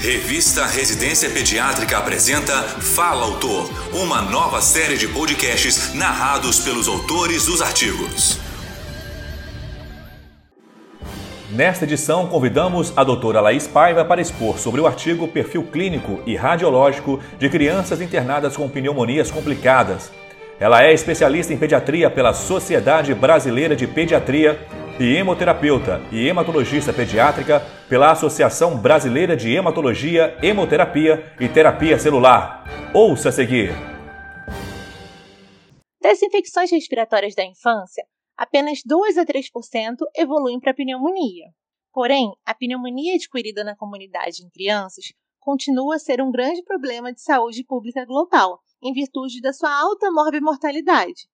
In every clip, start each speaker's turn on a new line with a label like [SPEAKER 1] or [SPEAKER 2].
[SPEAKER 1] Revista Residência Pediátrica apresenta Fala Autor, uma nova série de podcasts narrados pelos autores dos artigos. Nesta edição, convidamos a doutora Laís Paiva para expor sobre o artigo Perfil Clínico e Radiológico de Crianças Internadas com Pneumonias Complicadas. Ela é especialista em pediatria pela Sociedade Brasileira de Pediatria e hemoterapeuta e hematologista pediátrica pela Associação Brasileira de Hematologia, Hemoterapia e Terapia Celular. Ouça a seguir.
[SPEAKER 2] Das infecções respiratórias da infância, apenas 2 a 3% evoluem para pneumonia. Porém, a pneumonia adquirida na comunidade em crianças continua a ser um grande problema de saúde pública global, em virtude da sua alta morbimortalidade,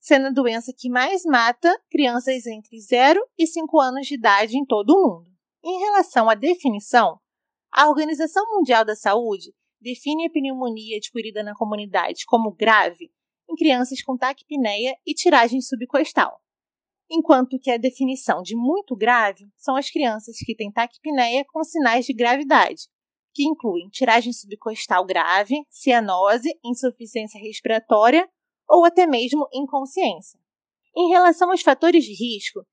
[SPEAKER 2] sendo a doença que mais mata crianças entre 0 e 5 anos de idade em todo o mundo. Em relação à definição, a Organização Mundial da Saúde define a pneumonia adquirida na comunidade como grave em crianças com taquipneia e tiragem subcostal enquanto que a definição de muito grave são as crianças que têm taquipneia com sinais de gravidade, que incluem tiragem subcostal grave, cianose, insuficiência respiratória ou até mesmo inconsciência. Em relação aos fatores de risco,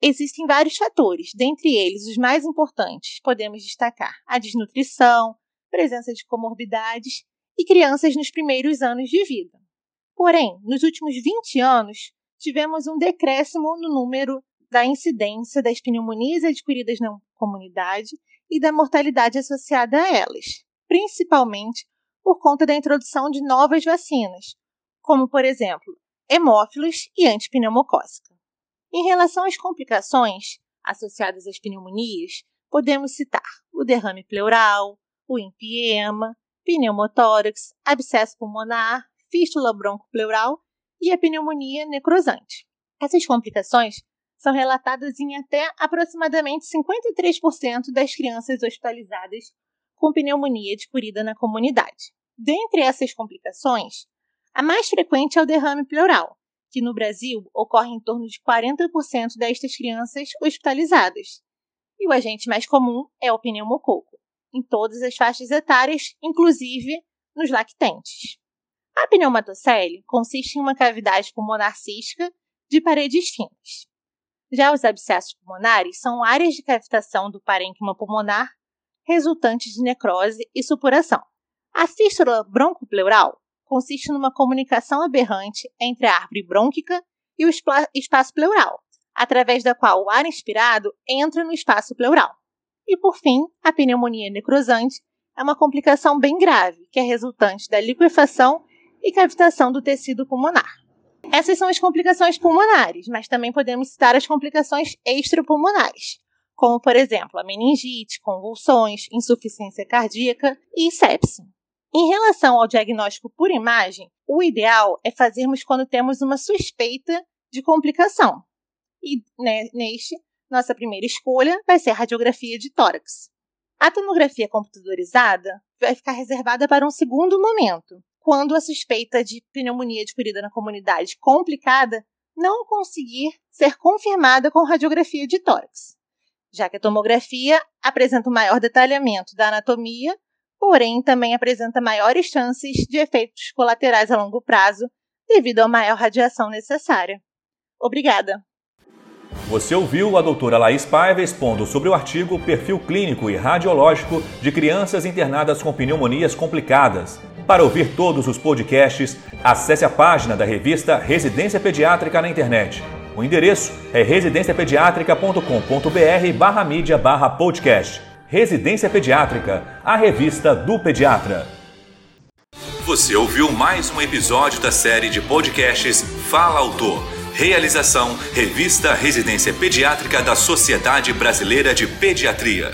[SPEAKER 2] existem vários fatores, dentre eles os mais importantes podemos destacar a desnutrição, presença de comorbidades e crianças nos primeiros anos de vida. Porém, nos últimos 20 anos, tivemos um decréscimo no número da incidência das pneumonias adquiridas na comunidade e da mortalidade associada a elas, principalmente por conta da introdução de novas vacinas, como, por exemplo, hemófilos e antipneumocócica. Em relação às complicações associadas às pneumonias, podemos citar o derrame pleural, o empiema, pneumotórax, abscesso pulmonar, fístula broncopleural e a pneumonia necrosante. Essas complicações são relatadas em até aproximadamente 53% das crianças hospitalizadas com pneumonia adquirida na comunidade. Dentre essas complicações, a mais frequente é o derrame pleural, que no Brasil ocorre em torno de 40% destas crianças hospitalizadas. E o agente mais comum é o pneumococo, em todas as faixas etárias, inclusive nos lactentes. A pneumatocele consiste em uma cavidade pulmonar cística de paredes finas. Já os abscessos pulmonares são áreas de cavitação do parênquima pulmonar resultantes de necrose e supuração. A fístula broncopleural consiste numa comunicação aberrante entre a árvore brônquica e o espaço pleural, através da qual o ar inspirado entra no espaço pleural. E por fim, a pneumonia necrosante é uma complicação bem grave, que é resultante da liquefação e cavitação do tecido pulmonar. Essas são as complicações pulmonares, mas também podemos citar as complicações extrapulmonares, como, por exemplo, a meningite, convulsões, insuficiência cardíaca e sepse. Em relação ao diagnóstico por imagem, o ideal é fazermos quando temos uma suspeita de complicação. E né, neste, nossa primeira escolha vai ser a radiografia de tórax. A tomografia computadorizada vai ficar reservada para um segundo momento, quando a suspeita de pneumonia adquirida na comunidade complicada não conseguir ser confirmada com radiografia de tórax, já que a tomografia apresenta um maior detalhamento da anatomia, porém também apresenta maiores chances de efeitos colaterais a longo prazo devido à maior radiação necessária. Obrigada!
[SPEAKER 1] Você ouviu a doutora Laís Paiva expondo sobre o artigo Perfil Clínico e Radiológico de Crianças Internadas com Pneumonias Complicadas. Para ouvir todos os podcasts, acesse a página da revista Residência Pediátrica na internet. O endereço é residenciapediatrica.com.br barra mídia barra podcast. Residência Pediátrica, a revista do pediatra. Você ouviu mais um episódio da série de podcasts Fala Autor. Realização Revista Residência Pediátrica da Sociedade Brasileira de Pediatria.